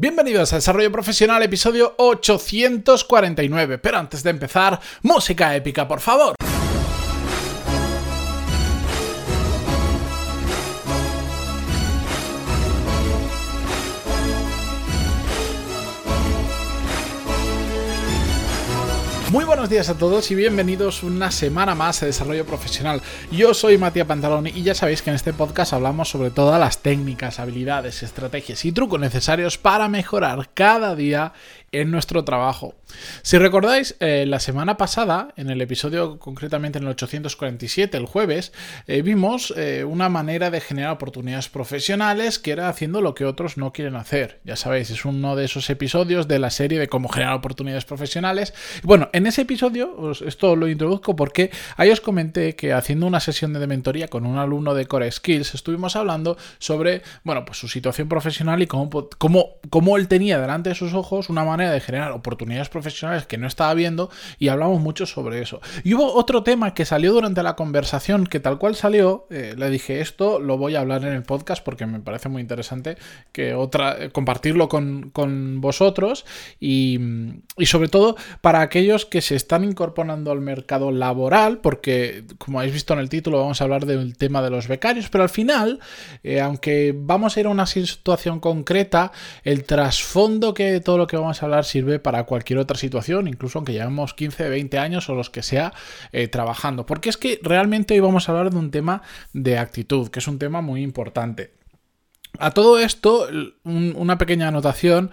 Bienvenidos a Desarrollo Profesional, episodio 849. Pero antes de empezar, música épica, por favor. Buenos días a todos y bienvenidos una semana más a Desarrollo Profesional. Yo soy Matías Pantaloni y ya sabéis que en este podcast hablamos sobre todas las técnicas, habilidades, estrategias y trucos necesarios para mejorar cada día en nuestro trabajo. Si recordáis, eh, la semana pasada, en el episodio concretamente en el 847, el jueves, eh, vimos eh, una manera de generar oportunidades profesionales que era haciendo lo que otros no quieren hacer. Ya sabéis, es uno de esos episodios de la serie de cómo generar oportunidades profesionales. Bueno, en ese episodio, esto lo introduzco porque ahí os comenté que haciendo una sesión de mentoría con un alumno de Core Skills, estuvimos hablando sobre, bueno, pues su situación profesional y cómo, cómo, cómo él tenía delante de sus ojos una manera de generar oportunidades profesionales que no estaba viendo y hablamos mucho sobre eso. Y hubo otro tema que salió durante la conversación que tal cual salió, eh, le dije esto lo voy a hablar en el podcast porque me parece muy interesante que otra compartirlo con, vosotros y, y, sobre todo para aquellos que se están incorporando al mercado laboral porque como habéis visto en el título vamos a hablar del tema de los becarios pero al final eh, aunque vamos a ir a una situación concreta el trasfondo que todo lo que vamos a hablar sirve para cualquier otra situación, incluso aunque llevemos 15, 20 años o los que sea eh, trabajando. Porque es que realmente hoy vamos a hablar de un tema de actitud, que es un tema muy importante. A todo esto, una pequeña anotación.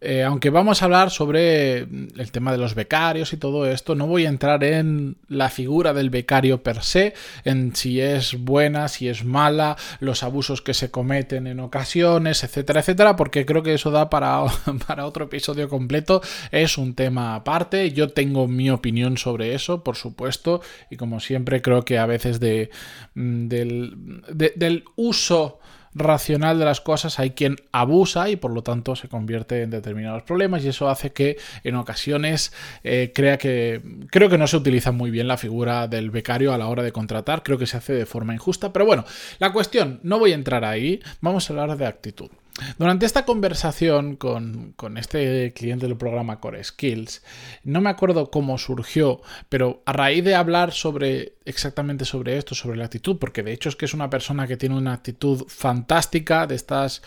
Eh, aunque vamos a hablar sobre el tema de los becarios y todo esto, no voy a entrar en la figura del becario per se, en si es buena, si es mala, los abusos que se cometen en ocasiones, etcétera, etcétera, porque creo que eso da para, para otro episodio completo. Es un tema aparte. Yo tengo mi opinión sobre eso, por supuesto, y como siempre creo que a veces de, mm, del, del uso racional de las cosas hay quien abusa y por lo tanto se convierte en determinados problemas y eso hace que en ocasiones eh, crea que creo que no se utiliza muy bien la figura del becario a la hora de contratar, creo que se hace de forma injusta, pero bueno, la cuestión, no voy a entrar ahí, vamos a hablar de actitud. Durante esta conversación con, este cliente del programa Core Skills, no me acuerdo cómo surgió, pero a raíz de hablar sobre exactamente sobre esto, sobre la actitud, porque de hecho es que es una persona que tiene una actitud fantástica de estas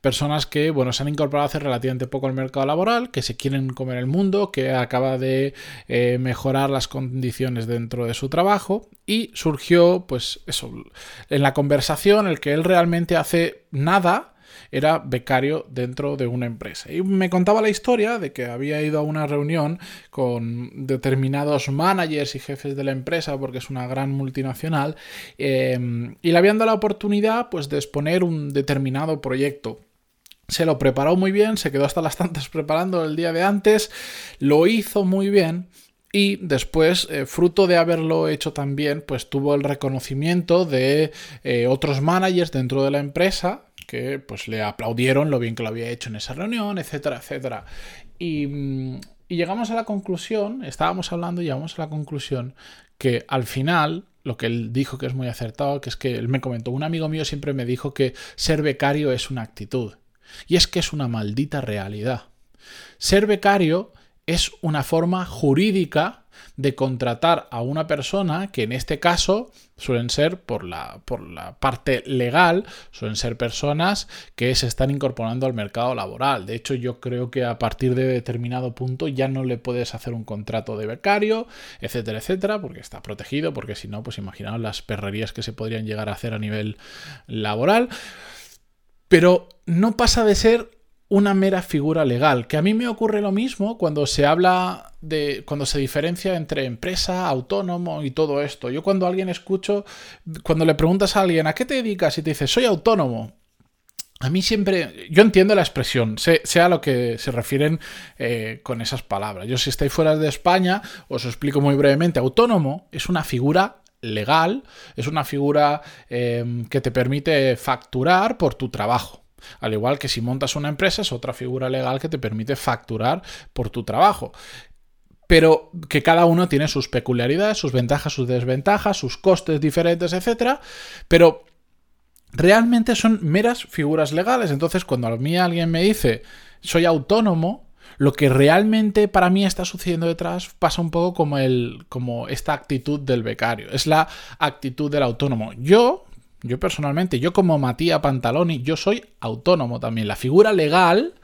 personas que, bueno, se han incorporado hace relativamente poco al mercado laboral, que se quieren comer el mundo, que acaba de eh, mejorar las condiciones dentro de su trabajo y surgió, pues eso, en la conversación el que él realmente hace nada, era becario dentro de una empresa. Y me contaba la historia de que había ido a una reunión con determinados managers y jefes de la empresa, porque es una gran multinacional, em, y le habían dado la oportunidad pues, de exponer un determinado proyecto se lo preparó muy bien, se quedó hasta las tantas preparando el día de antes, lo hizo muy bien y después, eh, fruto de haberlo hecho también, pues tuvo el reconocimiento de eh, otros managers dentro de la empresa que pues le aplaudieron lo bien que lo había hecho en esa reunión, etcétera, etcétera. Y, y llegamos a la conclusión, estábamos hablando y llegamos a la conclusión que al final lo que él dijo que es muy acertado, que es que él me comentó, un amigo mío siempre me dijo que ser becario es una actitud. Y es que es una maldita realidad. Ser becario es una forma jurídica de contratar a una persona que en este caso suelen ser por la, por la parte legal, suelen ser personas que se están incorporando al mercado laboral. De hecho, yo creo que a partir de determinado punto ya no le puedes hacer un contrato de becario, etcétera, etcétera, porque está protegido, porque si no, pues imaginaos las perrerías que se podrían llegar a hacer a nivel laboral. Pero no pasa de ser una mera figura legal, que a mí me ocurre lo mismo cuando se habla de cuando se diferencia entre empresa, autónomo y todo esto. Yo cuando alguien escucho, cuando le preguntas a alguien a qué te dedicas y te dice soy autónomo, a mí siempre, yo entiendo la expresión, sea a lo que se refieren eh, con esas palabras. Yo si estáis fuera de España, os explico muy brevemente, autónomo es una figura legal, es una figura eh, que te permite facturar por tu trabajo. Al igual que si montas una empresa es otra figura legal que te permite facturar por tu trabajo. Pero que cada uno tiene sus peculiaridades, sus ventajas, sus desventajas, sus costes diferentes, etc. Pero realmente son meras figuras legales. Entonces, cuando a mí alguien me dice soy autónomo, lo que realmente para mí está sucediendo detrás pasa un poco como, el, como esta actitud del becario. Es la actitud del autónomo. Yo, yo personalmente, yo como Matías Pantaloni, yo soy autónomo también. La figura legal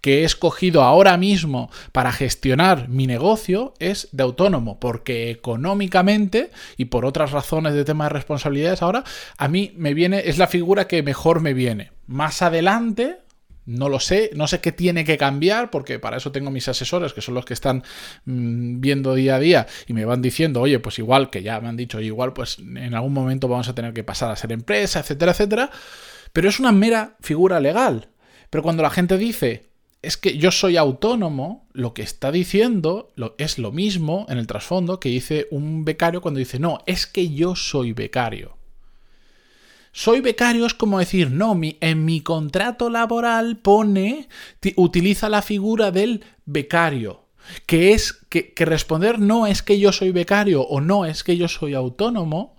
que he escogido ahora mismo para gestionar mi negocio es de autónomo, porque económicamente y por otras razones de tema de responsabilidades ahora, a mí me viene, es la figura que mejor me viene. Más adelante, no lo sé, no sé qué tiene que cambiar, porque para eso tengo mis asesores, que son los que están mm, viendo día a día y me van diciendo, oye, pues igual, que ya me han dicho, igual, pues en algún momento vamos a tener que pasar a ser empresa, etcétera, etcétera. Pero es una mera figura legal. Pero cuando la gente dice, es que yo soy autónomo, lo que está diciendo es lo mismo en el trasfondo que dice un becario cuando dice, no, es que yo soy becario. Soy becario es como decir, no, mi, en mi contrato laboral pone, utiliza la figura del becario, que es que, que responder no es que yo soy becario o no es que yo soy autónomo,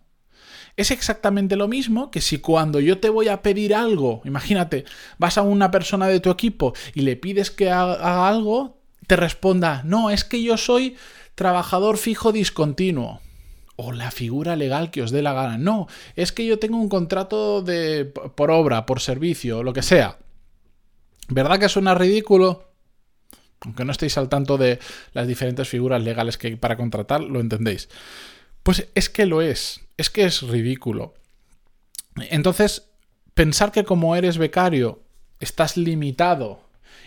es exactamente lo mismo que si cuando yo te voy a pedir algo, imagínate, vas a una persona de tu equipo y le pides que haga algo, te responda, no, es que yo soy trabajador fijo discontinuo o la figura legal que os dé la gana. No, es que yo tengo un contrato de por obra, por servicio, lo que sea. ¿Verdad que suena ridículo? Aunque no estéis al tanto de las diferentes figuras legales que hay para contratar, lo entendéis. Pues es que lo es, es que es ridículo. Entonces, pensar que como eres becario estás limitado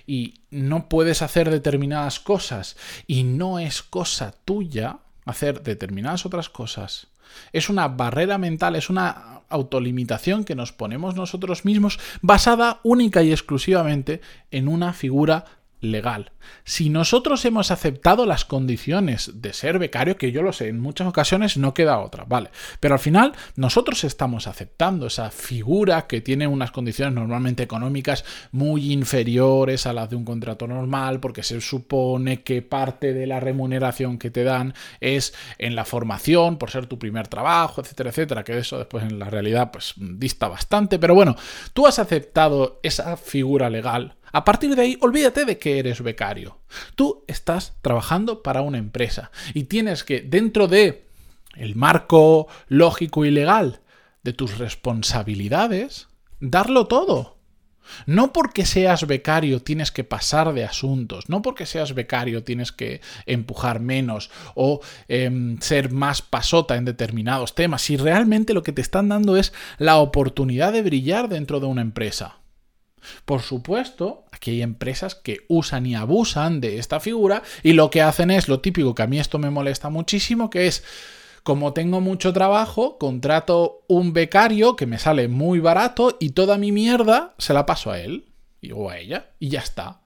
y no puedes hacer determinadas cosas y no es cosa tuya, hacer determinadas otras cosas. Es una barrera mental, es una autolimitación que nos ponemos nosotros mismos basada única y exclusivamente en una figura legal. Si nosotros hemos aceptado las condiciones de ser becario, que yo lo sé, en muchas ocasiones no queda otra, ¿vale? Pero al final nosotros estamos aceptando esa figura que tiene unas condiciones normalmente económicas muy inferiores a las de un contrato normal, porque se supone que parte de la remuneración que te dan es en la formación, por ser tu primer trabajo, etcétera, etcétera, que eso después en la realidad pues dista bastante, pero bueno, tú has aceptado esa figura legal a partir de ahí, olvídate de que eres becario. Tú estás trabajando para una empresa y tienes que, dentro de el marco lógico y legal de tus responsabilidades, darlo todo. No porque seas becario tienes que pasar de asuntos, no porque seas becario tienes que empujar menos o em, ser más pasota en determinados temas, si realmente lo que te están dando es la oportunidad de brillar dentro de una empresa. Por supuesto, aquí hay empresas que usan y abusan de esta figura y lo que hacen es lo típico, que a mí esto me molesta muchísimo, que es, como tengo mucho trabajo, contrato un becario que me sale muy barato y toda mi mierda se la paso a él o a ella y ya está.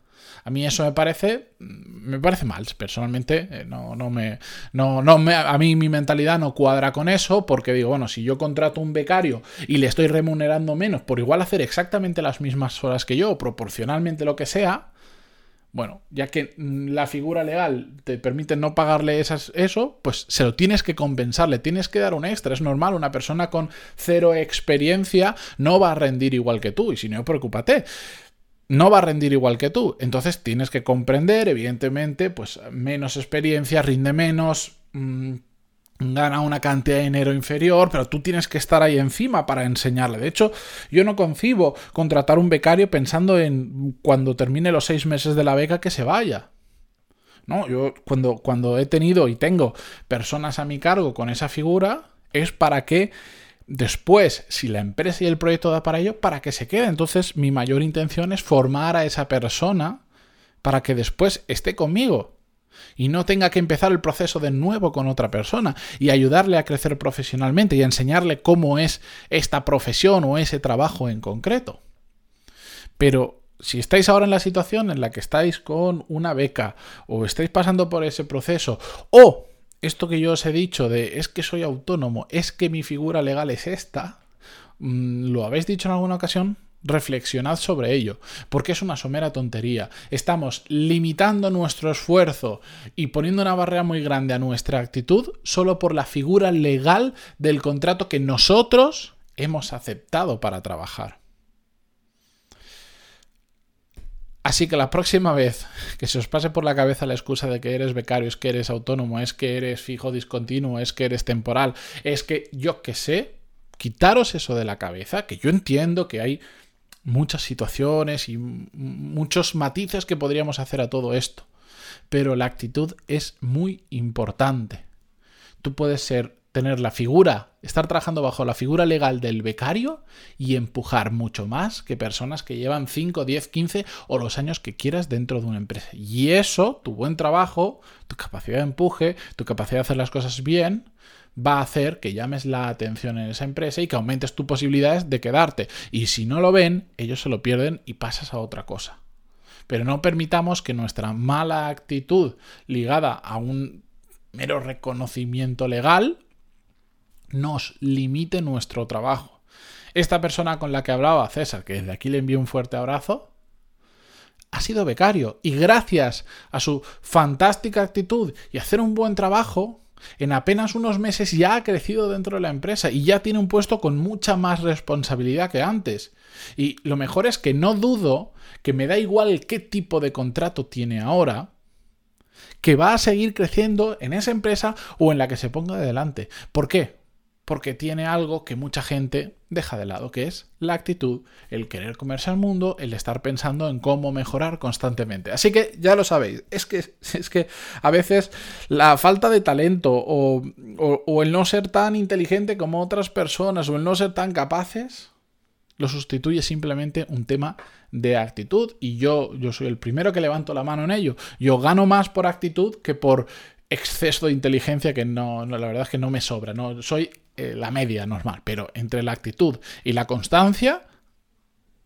A mí eso me parece, me parece mal, personalmente. Eh, no, no me, no, no me, a mí mi mentalidad no cuadra con eso, porque digo, bueno, si yo contrato un becario y le estoy remunerando menos por igual hacer exactamente las mismas horas que yo, proporcionalmente lo que sea, bueno, ya que la figura legal te permite no pagarle esas, eso, pues se lo tienes que compensar, le tienes que dar un extra. Es normal, una persona con cero experiencia no va a rendir igual que tú, y si no, preocúpate no va a rendir igual que tú. Entonces tienes que comprender, evidentemente, pues menos experiencia, rinde menos, mm, gana una cantidad de dinero inferior, pero tú tienes que estar ahí encima para enseñarle. De hecho, yo no concibo contratar un becario pensando en cuando termine los seis meses de la beca que se vaya. No, yo cuando, cuando he tenido y tengo personas a mi cargo con esa figura, es para que Después, si la empresa y el proyecto da para ello, para que se quede. Entonces, mi mayor intención es formar a esa persona para que después esté conmigo y no tenga que empezar el proceso de nuevo con otra persona y ayudarle a crecer profesionalmente y enseñarle cómo es esta profesión o ese trabajo en concreto. Pero si estáis ahora en la situación en la que estáis con una beca o estáis pasando por ese proceso o esto que yo os he dicho de es que soy autónomo, es que mi figura legal es esta, mm, ¿lo habéis dicho en alguna ocasión? Reflexionad sobre ello, porque es una somera tontería. Estamos limitando nuestro esfuerzo y poniendo una barrera muy grande a nuestra actitud solo por la figura legal del contrato que nosotros hemos aceptado para trabajar. Así que la próxima vez que se os pase por la cabeza la excusa de que eres becario, es que eres autónomo, es que eres fijo discontinuo, es que eres temporal, es que yo qué sé, quitaros eso de la cabeza, que yo entiendo que hay muchas situaciones y muchos matices que podríamos hacer a todo esto, pero la actitud es muy importante. Tú puedes ser tener la figura, estar trabajando bajo la figura legal del becario y empujar mucho más que personas que llevan 5, 10, 15 o los años que quieras dentro de una empresa. Y eso, tu buen trabajo, tu capacidad de empuje, tu capacidad de hacer las cosas bien, va a hacer que llames la atención en esa empresa y que aumentes tus posibilidades de quedarte. Y si no lo ven, ellos se lo pierden y pasas a otra cosa. Pero no permitamos que nuestra mala actitud ligada a un mero reconocimiento legal nos limite nuestro trabajo. Esta persona con la que hablaba, César, que desde aquí le envío un fuerte abrazo, ha sido becario y gracias a su fantástica actitud y hacer un buen trabajo, en apenas unos meses ya ha crecido dentro de la empresa y ya tiene un puesto con mucha más responsabilidad que antes. Y lo mejor es que no dudo que me da igual qué tipo de contrato tiene ahora, que va a seguir creciendo en esa empresa o en la que se ponga adelante. ¿Por qué? Porque tiene algo que mucha gente deja de lado, que es la actitud, el querer comerse al mundo, el estar pensando en cómo mejorar constantemente. Así que ya lo sabéis, es que, es que a veces la falta de talento o, o el no ser tan inteligente como otras personas o el no ser tan capaces lo sustituye simplemente un tema de actitud y yo, yo soy el primero que levanto la mano en ello. Yo gano más por actitud que por exceso de inteligencia que no, la verdad es que no me sobra. No, soy eh, la media normal, pero entre la actitud y la constancia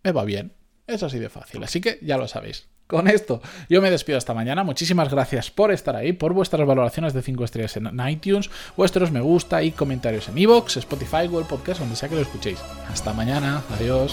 me va bien. Es así de fácil. Así que ya lo sabéis. Con esto, yo me despido hasta mañana. Muchísimas gracias por estar ahí, por vuestras valoraciones de 5 estrellas en iTunes, vuestros me gusta y comentarios en iVoox, Spotify, Google Podcast, donde sea que lo escuchéis. Hasta mañana. Adiós.